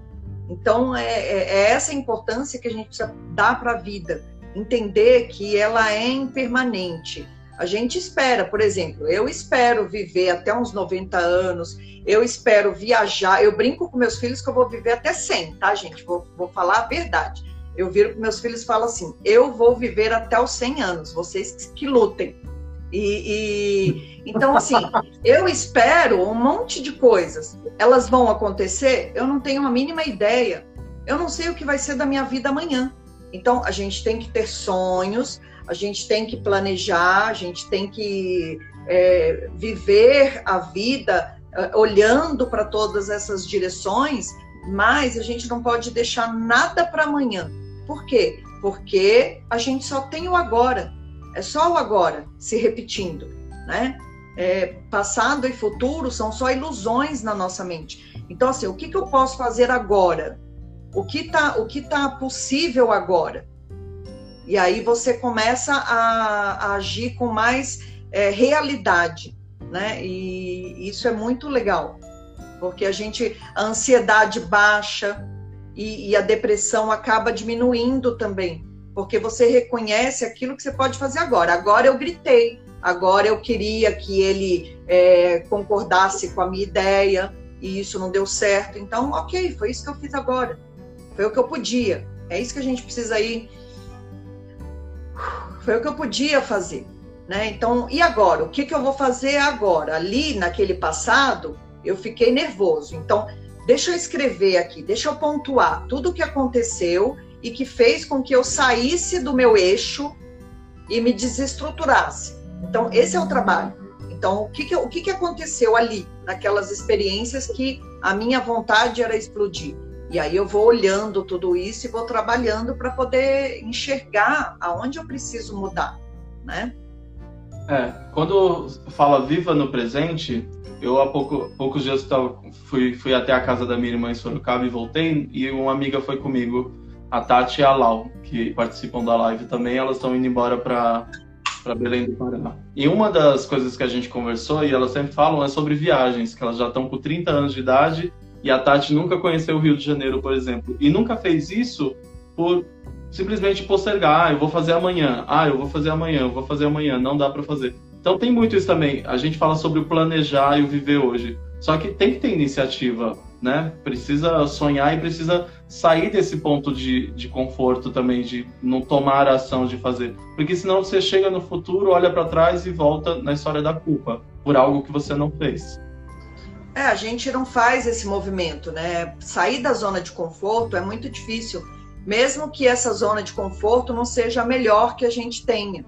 Então, é, é, é essa importância que a gente precisa dar para a vida. Entender que ela é impermanente. A gente espera, por exemplo, eu espero viver até uns 90 anos, eu espero viajar. Eu brinco com meus filhos que eu vou viver até 100, tá, gente? Vou, vou falar a verdade. Eu viro para meus filhos e falo assim: eu vou viver até os 100 anos, vocês que lutem. E, e, então assim, eu espero um monte de coisas. Elas vão acontecer? Eu não tenho a mínima ideia. Eu não sei o que vai ser da minha vida amanhã. Então a gente tem que ter sonhos, a gente tem que planejar, a gente tem que é, viver a vida é, olhando para todas essas direções mas a gente não pode deixar nada para amanhã. Por quê? Porque a gente só tem o agora. É só o agora se repetindo, né? É, passado e futuro são só ilusões na nossa mente. Então, assim, o que, que eu posso fazer agora? O que está o que tá possível agora? E aí você começa a, a agir com mais é, realidade, né? E isso é muito legal porque a gente, a ansiedade baixa e, e a depressão acaba diminuindo também, porque você reconhece aquilo que você pode fazer agora. Agora eu gritei, agora eu queria que ele é, concordasse com a minha ideia e isso não deu certo. Então, ok, foi isso que eu fiz agora. Foi o que eu podia. É isso que a gente precisa ir. Foi o que eu podia fazer. Né? Então, e agora? O que, que eu vou fazer agora? Ali, naquele passado, eu fiquei nervoso. Então, deixa eu escrever aqui, deixa eu pontuar tudo o que aconteceu e que fez com que eu saísse do meu eixo e me desestruturasse. Então, esse é o trabalho. Então, o que, que, o que, que aconteceu ali, naquelas experiências que a minha vontade era explodir? E aí eu vou olhando tudo isso e vou trabalhando para poder enxergar aonde eu preciso mudar, né? É, quando fala viva no presente, eu há pouco, poucos dias tava, fui, fui até a casa da minha irmã em Sorocaba e voltei, e uma amiga foi comigo, a Tati e a Lau, que participam da live também, elas estão indo embora para Belém do Pará. E uma das coisas que a gente conversou, e elas sempre falam, é sobre viagens, que elas já estão com 30 anos de idade, e a Tati nunca conheceu o Rio de Janeiro, por exemplo, e nunca fez isso por simplesmente postergar, ah, eu vou fazer amanhã, ah, eu vou fazer amanhã, eu vou fazer amanhã, não dá para fazer. Então tem muito isso também. A gente fala sobre o planejar e o viver hoje. Só que tem que ter iniciativa, né? Precisa sonhar e precisa sair desse ponto de, de conforto também, de não tomar a ação de fazer. Porque senão você chega no futuro, olha para trás e volta na história da culpa por algo que você não fez. É, a gente não faz esse movimento, né? Sair da zona de conforto é muito difícil, mesmo que essa zona de conforto não seja a melhor que a gente tenha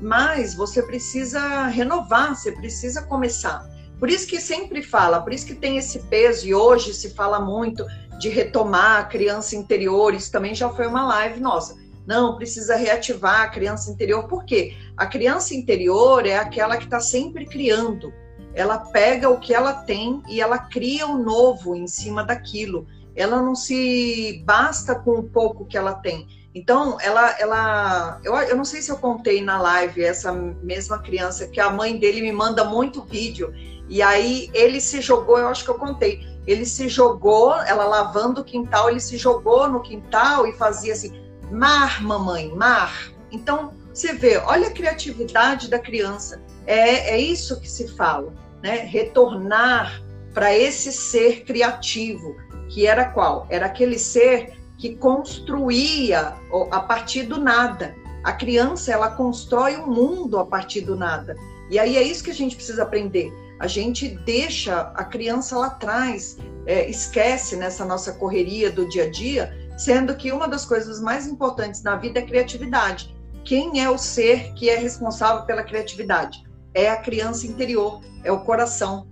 mas você precisa renovar, você precisa começar. Por isso que sempre fala, por isso que tem esse peso, e hoje se fala muito de retomar a criança interior, isso também já foi uma live nossa. Não, precisa reativar a criança interior, por quê? A criança interior é aquela que está sempre criando. Ela pega o que ela tem e ela cria o novo em cima daquilo. Ela não se basta com o pouco que ela tem. Então, ela, ela eu, eu não sei se eu contei na live essa mesma criança que a mãe dele me manda muito vídeo. E aí ele se jogou, eu acho que eu contei, ele se jogou, ela lavando o quintal, ele se jogou no quintal e fazia assim, mar, mamãe, mar. Então, você vê, olha a criatividade da criança, é, é isso que se fala, né? Retornar para esse ser criativo, que era qual? Era aquele ser que construía a partir do nada. A criança, ela constrói um mundo a partir do nada. E aí é isso que a gente precisa aprender. A gente deixa a criança lá atrás, é, esquece nessa nossa correria do dia a dia, sendo que uma das coisas mais importantes na vida é criatividade. Quem é o ser que é responsável pela criatividade? É a criança interior, é o coração.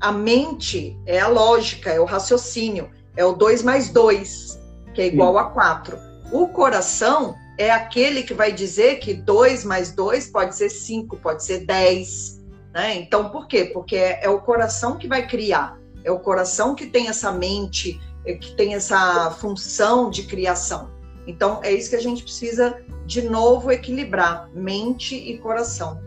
A mente é a lógica, é o raciocínio, é o dois mais dois que é igual Sim. a 4. O coração é aquele que vai dizer que 2 mais 2 pode ser 5, pode ser 10. Né? Então, por quê? Porque é, é o coração que vai criar, é o coração que tem essa mente, é, que tem essa função de criação. Então, é isso que a gente precisa, de novo, equilibrar mente e coração.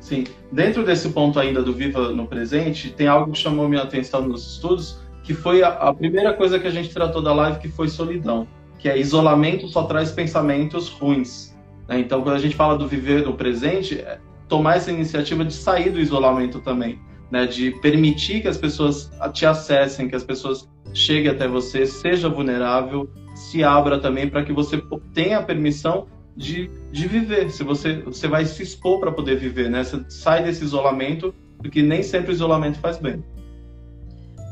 Sim. Dentro desse ponto ainda do Viva no Presente, tem algo que chamou minha atenção nos estudos, que foi a, a, primeira coisa que a gente tratou da live, que foi solidão, que é isolamento só traz pensamentos ruins. Né? Então, quando a gente fala do viver no presente, é tomar essa iniciativa de sair do isolamento também, né? de permitir que as pessoas te acessem, que as pessoas cheguem até você, seja vulnerável, se abra também para que você tenha a permissão de, de viver. Se você, você vai se expor para poder viver, né? Você sai desse isolamento, porque nem sempre o isolamento faz bem.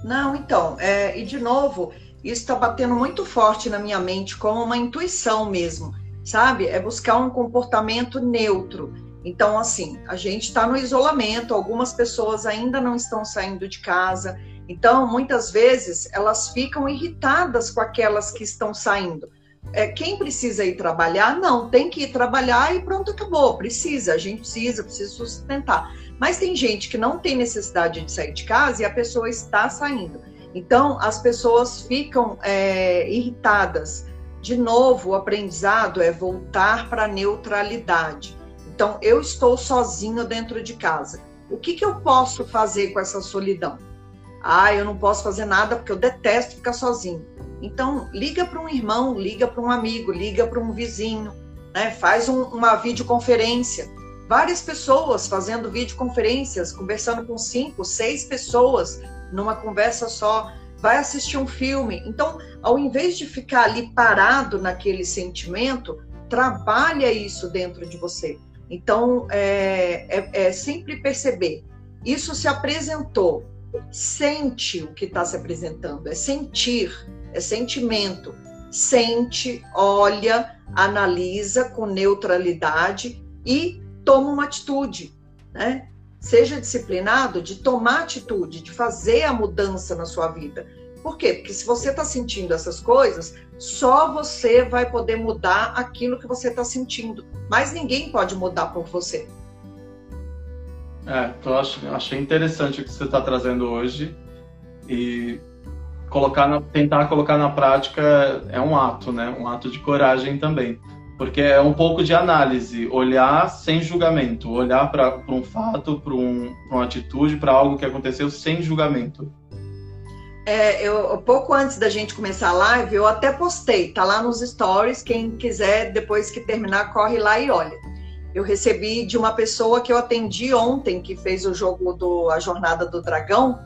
Não, então, é, e de novo, isso está batendo muito forte na minha mente como uma intuição mesmo, sabe? É buscar um comportamento neutro. Então, assim, a gente está no isolamento, algumas pessoas ainda não estão saindo de casa, Então, muitas vezes, elas ficam irritadas com aquelas que estão saindo. É, quem precisa ir trabalhar, não, tem que ir trabalhar e pronto, acabou. Precisa, a gente precisa, precisa sustentar. Mas tem gente que não tem necessidade de sair de casa e a pessoa está saindo. Então, as pessoas ficam é, irritadas. De novo, o aprendizado é voltar para a neutralidade. Então, eu estou sozinho dentro de casa. O que, que eu posso fazer com essa solidão? Ah, eu não posso fazer nada porque eu detesto ficar sozinho. Então, liga para um irmão, liga para um amigo, liga para um vizinho, né? faz um, uma videoconferência. Várias pessoas fazendo videoconferências, conversando com cinco, seis pessoas numa conversa só. Vai assistir um filme. Então, ao invés de ficar ali parado naquele sentimento, trabalha isso dentro de você. Então, é, é, é sempre perceber. Isso se apresentou, sente o que está se apresentando, é sentir, é sentimento. Sente, olha, analisa com neutralidade e toma uma atitude, né? Seja disciplinado de tomar atitude, de fazer a mudança na sua vida. Por quê? Porque se você está sentindo essas coisas, só você vai poder mudar aquilo que você está sentindo. Mas ninguém pode mudar por você. É, eu acho, achei interessante o que você está trazendo hoje e colocar na, tentar colocar na prática é um ato, né? Um ato de coragem também, porque é um pouco de análise, olhar sem julgamento, olhar para um fato, para um, uma atitude, para algo que aconteceu sem julgamento. É, eu, pouco antes da gente começar a live, eu até postei, tá lá nos stories. Quem quiser, depois que terminar, corre lá e olha eu recebi de uma pessoa que eu atendi ontem, que fez o jogo do A Jornada do Dragão,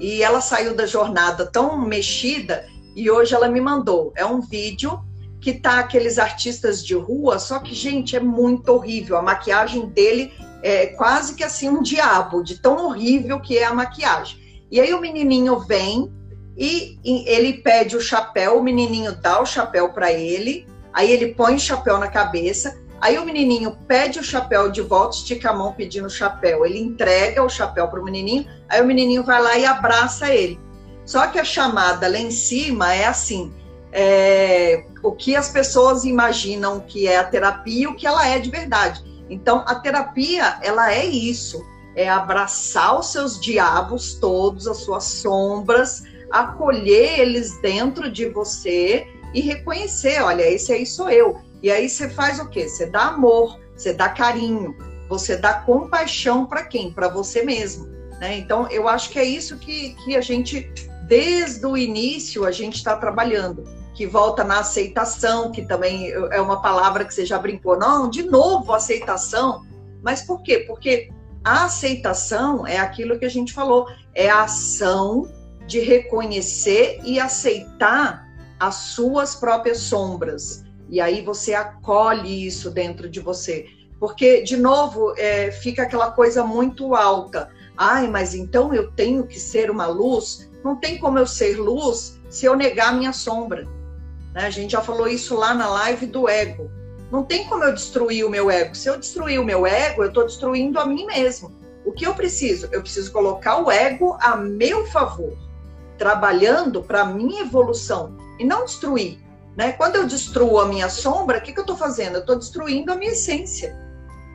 e ela saiu da jornada tão mexida e hoje ela me mandou. É um vídeo que tá aqueles artistas de rua, só que, gente, é muito horrível. A maquiagem dele é quase que assim um diabo, de tão horrível que é a maquiagem. E aí o menininho vem e, e ele pede o chapéu, o menininho dá o chapéu para ele, aí ele põe o chapéu na cabeça, Aí o menininho pede o chapéu de volta, estica a mão pedindo o chapéu. Ele entrega o chapéu para o menininho, aí o menininho vai lá e abraça ele. Só que a chamada lá em cima é assim: é, o que as pessoas imaginam que é a terapia e o que ela é de verdade. Então, a terapia, ela é isso: é abraçar os seus diabos todos, as suas sombras, acolher eles dentro de você e reconhecer: olha, esse aí sou eu. E aí você faz o quê? Você dá amor, você dá carinho, você dá compaixão para quem? Para você mesmo. Né? Então, eu acho que é isso que, que a gente, desde o início, a gente está trabalhando. Que volta na aceitação, que também é uma palavra que você já brincou. Não, de novo, aceitação. Mas por quê? Porque a aceitação é aquilo que a gente falou, é a ação de reconhecer e aceitar as suas próprias sombras, e aí você acolhe isso dentro de você. Porque, de novo, é, fica aquela coisa muito alta. Ai, mas então eu tenho que ser uma luz? Não tem como eu ser luz se eu negar minha sombra. Né? A gente já falou isso lá na live do ego. Não tem como eu destruir o meu ego. Se eu destruir o meu ego, eu estou destruindo a mim mesmo. O que eu preciso? Eu preciso colocar o ego a meu favor, trabalhando para minha evolução e não destruir. Né? Quando eu destruo a minha sombra, o que, que eu estou fazendo? Eu estou destruindo a minha essência.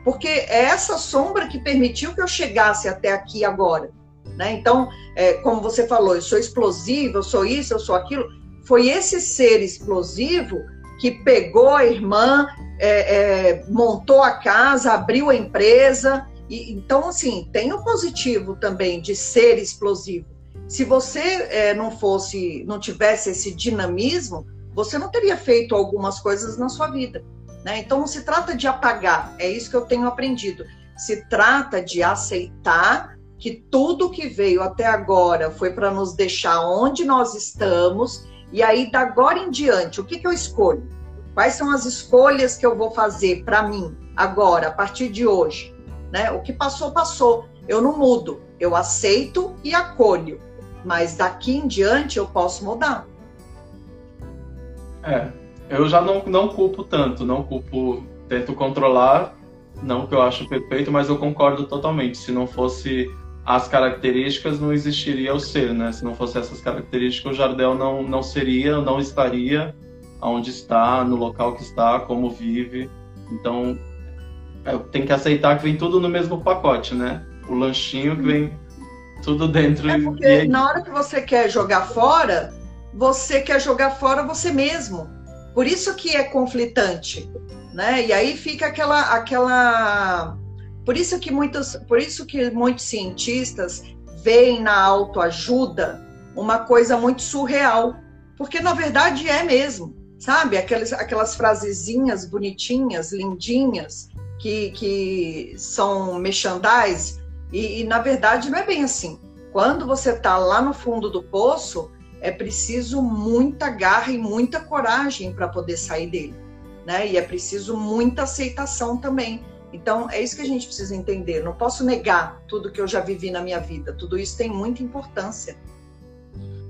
Porque é essa sombra que permitiu que eu chegasse até aqui agora. Né? Então, é, como você falou, eu sou explosivo, eu sou isso, eu sou aquilo. Foi esse ser explosivo que pegou a irmã, é, é, montou a casa, abriu a empresa. E, então, assim, tem o positivo também de ser explosivo. Se você é, não fosse, não tivesse esse dinamismo, você não teria feito algumas coisas na sua vida. Né? Então, não se trata de apagar, é isso que eu tenho aprendido. Se trata de aceitar que tudo que veio até agora foi para nos deixar onde nós estamos, e aí, da agora em diante, o que, que eu escolho? Quais são as escolhas que eu vou fazer para mim agora, a partir de hoje? Né? O que passou, passou. Eu não mudo, eu aceito e acolho. Mas daqui em diante eu posso mudar. É, eu já não, não culpo tanto, não culpo, tento controlar, não que eu acho perfeito, mas eu concordo totalmente. Se não fosse as características, não existiria o ser, né? Se não fosse essas características, o Jardel não, não seria, não estaria onde está, no local que está, como vive. Então, é, tem que aceitar que vem tudo no mesmo pacote, né? O lanchinho que vem tudo dentro. É porque e... na hora que você quer jogar fora, você quer jogar fora você mesmo. Por isso que é conflitante, né? E aí fica aquela aquela por isso que muitos, por isso que muitos cientistas veem na autoajuda uma coisa muito surreal, porque na verdade é mesmo, sabe? Aquelas, aquelas frasezinhas bonitinhas, lindinhas, que, que são merchandise, e, e na verdade não é bem assim. Quando você está lá no fundo do poço, é preciso muita garra e muita coragem para poder sair dele, né? E é preciso muita aceitação também. Então, é isso que a gente precisa entender. Não posso negar tudo que eu já vivi na minha vida. Tudo isso tem muita importância.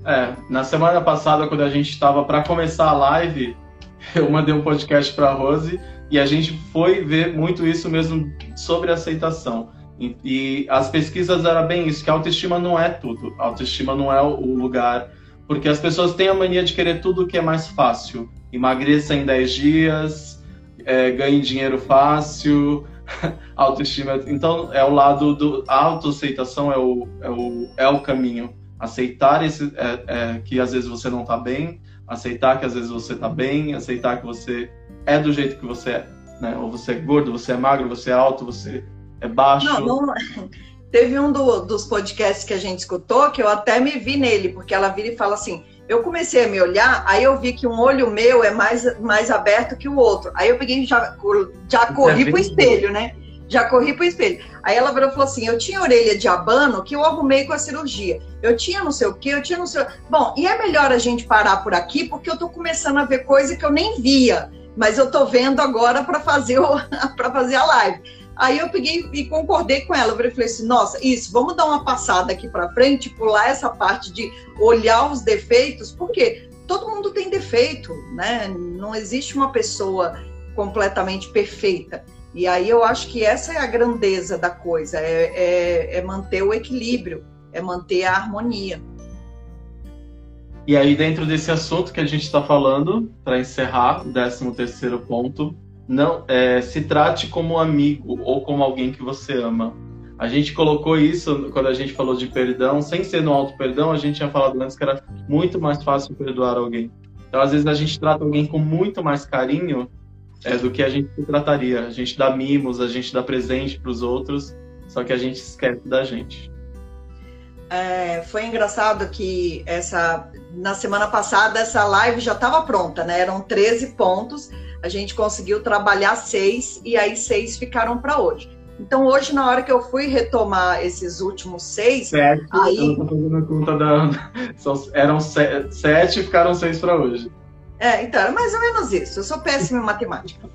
É, na semana passada, quando a gente estava para começar a live, eu mandei um podcast para a Rose e a gente foi ver muito isso mesmo sobre aceitação. E, e, as pesquisas eram bem isso, que a autoestima não é tudo. A autoestima não é o lugar. Porque as pessoas têm a mania de querer tudo que é mais fácil. Emagreça em 10 dias, é, ganhe dinheiro fácil, autoestima. Então, é o lado do. Autoaceitação é o, é o, é o caminho. Aceitar esse, é, é, que às vezes você não está bem, aceitar que às vezes você está bem, aceitar que você é do jeito que você é. Né? Ou você é gordo, você é magro, você é alto, você é baixo. Não, não... Teve um do, dos podcasts que a gente escutou que eu até me vi nele, porque ela vira e fala assim: eu comecei a me olhar, aí eu vi que um olho meu é mais, mais aberto que o outro. Aí eu peguei já, já corri pro espelho, né? Já corri pro espelho. Aí ela virou e falou assim: eu tinha orelha de abano que eu arrumei com a cirurgia. Eu tinha não sei o quê, eu tinha não sei. Bom, e é melhor a gente parar por aqui, porque eu tô começando a ver coisa que eu nem via, mas eu tô vendo agora para fazer, para fazer a live. Aí eu peguei e concordei com ela. Eu falei assim: nossa, isso, vamos dar uma passada aqui para frente, pular essa parte de olhar os defeitos, porque todo mundo tem defeito, né? Não existe uma pessoa completamente perfeita. E aí eu acho que essa é a grandeza da coisa: é, é, é manter o equilíbrio, é manter a harmonia. E aí, dentro desse assunto que a gente está falando, para encerrar, o 13 terceiro ponto, não é, se trate como um amigo ou como alguém que você ama. A gente colocou isso quando a gente falou de perdão, sem ser no auto perdão, a gente tinha falado antes que era muito mais fácil perdoar alguém. Então, às vezes a gente trata alguém com muito mais carinho é, do que a gente trataria. A gente dá mimos, a gente dá presente para os outros, só que a gente esquece da gente. É, foi engraçado que essa na semana passada essa live já estava pronta, né? Eram 13 pontos a gente conseguiu trabalhar seis e aí seis ficaram para hoje. Então hoje na hora que eu fui retomar esses últimos seis, sete, aí eu fazendo a conta da, eram sete e ficaram seis para hoje. É, então, é mais ou menos isso. Eu sou péssima em matemática.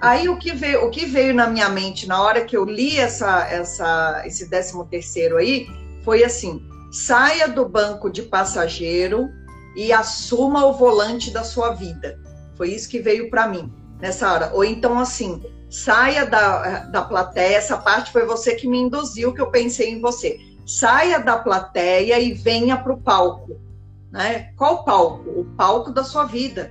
Aí o que veio, o que veio na minha mente na hora que eu li essa, essa, esse décimo terceiro aí foi assim: saia do banco de passageiro e assuma o volante da sua vida. Foi isso que veio para mim nessa hora. Ou então, assim, saia da, da plateia. Essa parte foi você que me induziu, que eu pensei em você. Saia da plateia e venha para o palco. Né? Qual palco? O palco da sua vida.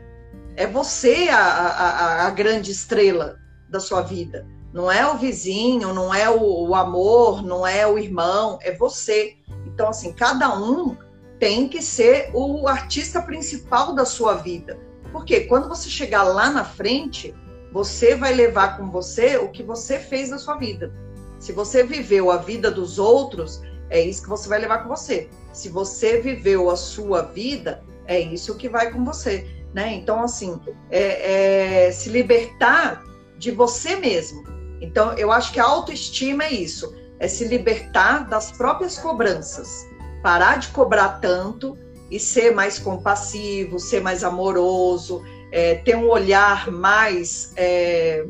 É você a, a, a grande estrela da sua vida. Não é o vizinho, não é o, o amor, não é o irmão, é você. Então, assim, cada um tem que ser o artista principal da sua vida. Porque quando você chegar lá na frente, você vai levar com você o que você fez na sua vida. Se você viveu a vida dos outros, é isso que você vai levar com você. Se você viveu a sua vida, é isso que vai com você. Né? Então, assim, é, é se libertar de você mesmo. Então, eu acho que a autoestima é isso: é se libertar das próprias cobranças, parar de cobrar tanto e ser mais compassivo, ser mais amoroso, é, ter um olhar mais é,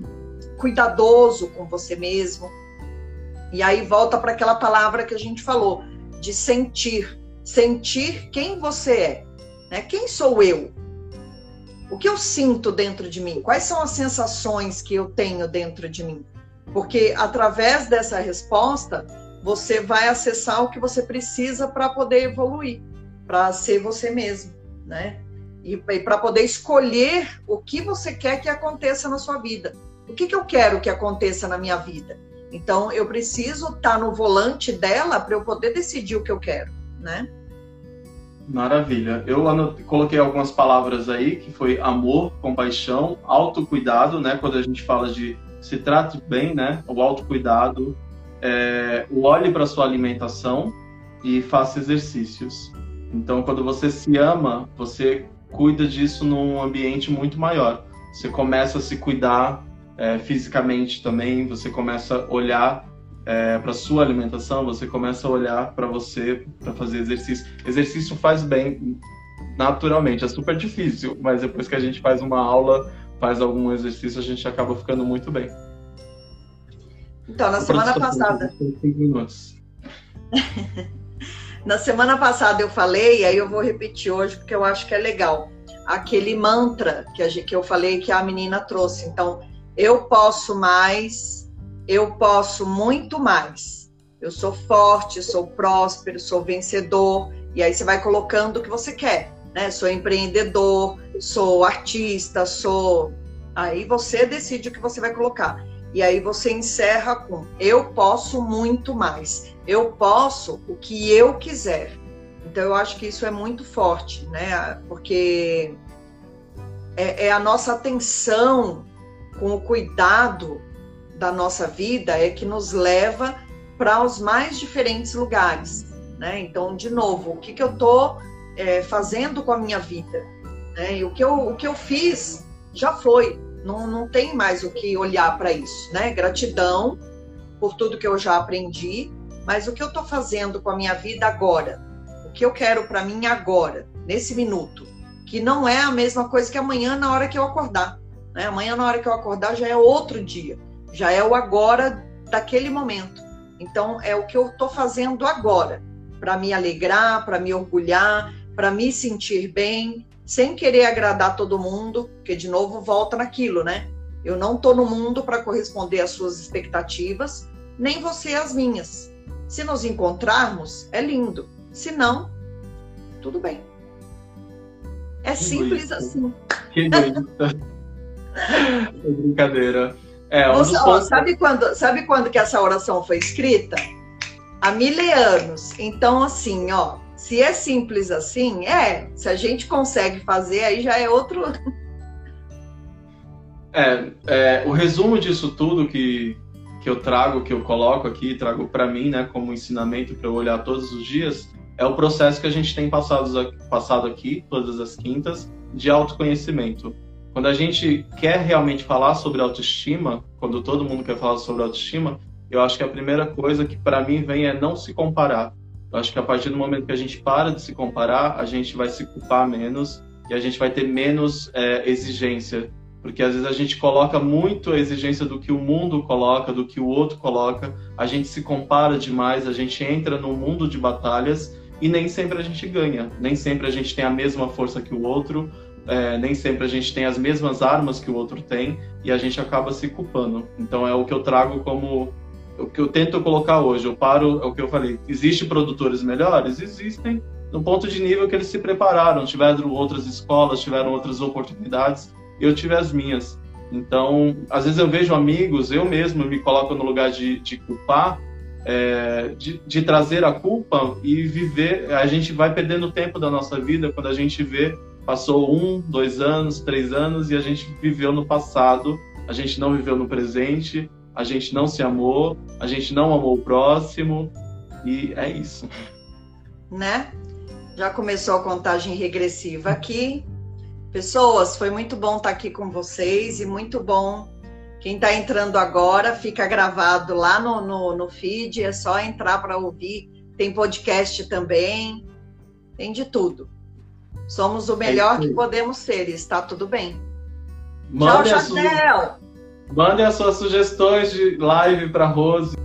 cuidadoso com você mesmo. E aí volta para aquela palavra que a gente falou, de sentir. Sentir quem você é. Né? Quem sou eu? O que eu sinto dentro de mim? Quais são as sensações que eu tenho dentro de mim? Porque através dessa resposta, você vai acessar o que você precisa para poder evoluir, para ser você mesmo, né? E, e para poder escolher o que você quer que aconteça na sua vida. O que, que eu quero que aconteça na minha vida? Então, eu preciso estar tá no volante dela para eu poder decidir o que eu quero, né? Maravilha. Eu coloquei algumas palavras aí, que foi amor, compaixão, autocuidado, né? Quando a gente fala de se trate bem, né? O autocuidado, é, o olhe para sua alimentação e faça exercícios. Então, quando você se ama, você cuida disso num ambiente muito maior. Você começa a se cuidar é, fisicamente também, você começa a olhar é, para sua alimentação, você começa a olhar para você para fazer exercício. Exercício faz bem naturalmente, é super difícil, mas depois que a gente faz uma aula, faz algum exercício, a gente acaba ficando muito bem. Então, na semana passada. na semana passada eu falei, aí eu vou repetir hoje porque eu acho que é legal. Aquele mantra que, a, que eu falei que a menina trouxe. Então, eu posso mais, eu posso muito mais. Eu sou forte, sou próspero, sou vencedor. E aí você vai colocando o que você quer, né? Sou empreendedor, sou artista, sou. Aí você decide o que você vai colocar. E aí você encerra com: eu posso muito mais. Eu posso o que eu quiser. Então eu acho que isso é muito forte, né? Porque é, é a nossa atenção com o cuidado da nossa vida é que nos leva para os mais diferentes lugares. Né? Então, de novo, o que, que eu estou é, fazendo com a minha vida? Né? E o que, eu, o que eu fiz já foi, não, não tem mais o que olhar para isso. Né? Gratidão por tudo que eu já aprendi, mas o que eu estou fazendo com a minha vida agora? O que eu quero para mim agora, nesse minuto? Que não é a mesma coisa que amanhã na hora que eu acordar. Né? Amanhã na hora que eu acordar já é outro dia já é o agora daquele momento. Então, é o que eu estou fazendo agora, para me alegrar, para me orgulhar, para me sentir bem, sem querer agradar todo mundo, porque, de novo, volta naquilo, né? Eu não estou no mundo para corresponder às suas expectativas, nem você às minhas. Se nos encontrarmos, é lindo. Se não, tudo bem. É que simples assim. Que é brincadeira. É, um ó, sabe, quando, sabe quando que essa oração foi escrita? Há mil anos. Então, assim, ó, se é simples assim, é. Se a gente consegue fazer, aí já é outro. É, é o resumo disso tudo que, que eu trago, que eu coloco aqui, trago para mim, né, como ensinamento para eu olhar todos os dias, é o processo que a gente tem passado, passado aqui, todas as quintas, de autoconhecimento. Quando a gente quer realmente falar sobre autoestima, quando todo mundo quer falar sobre autoestima, eu acho que a primeira coisa que para mim vem é não se comparar. Eu acho que a partir do momento que a gente para de se comparar, a gente vai se culpar menos e a gente vai ter menos é, exigência. Porque às vezes a gente coloca muito a exigência do que o mundo coloca, do que o outro coloca, a gente se compara demais, a gente entra num mundo de batalhas e nem sempre a gente ganha, nem sempre a gente tem a mesma força que o outro, é, nem sempre a gente tem as mesmas armas que o outro tem e a gente acaba se culpando. Então é o que eu trago como o que eu tento colocar hoje. Eu paro, é o que eu falei. Existem produtores melhores? Existem, no ponto de nível que eles se prepararam, tiveram outras escolas, tiveram outras oportunidades. Eu tive as minhas. Então, às vezes eu vejo amigos, eu mesmo me coloco no lugar de, de culpar, é, de, de, trazer a culpa e viver. A gente vai perdendo tempo da nossa vida quando a gente vê passou um, dois anos, três anos e a gente viveu no passado, a gente não viveu no presente, a gente não se amou, a gente não amou o próximo e é isso. Né? Já começou a contagem regressiva aqui. Pessoas, foi muito bom estar aqui com vocês e muito bom. Quem está entrando agora, fica gravado lá no, no, no feed, é só entrar para ouvir. Tem podcast também, tem de tudo. Somos o melhor é que podemos ser, e está tudo bem. Mande Tchau, Chanel! Mandem as suas sugestões de live para Rose.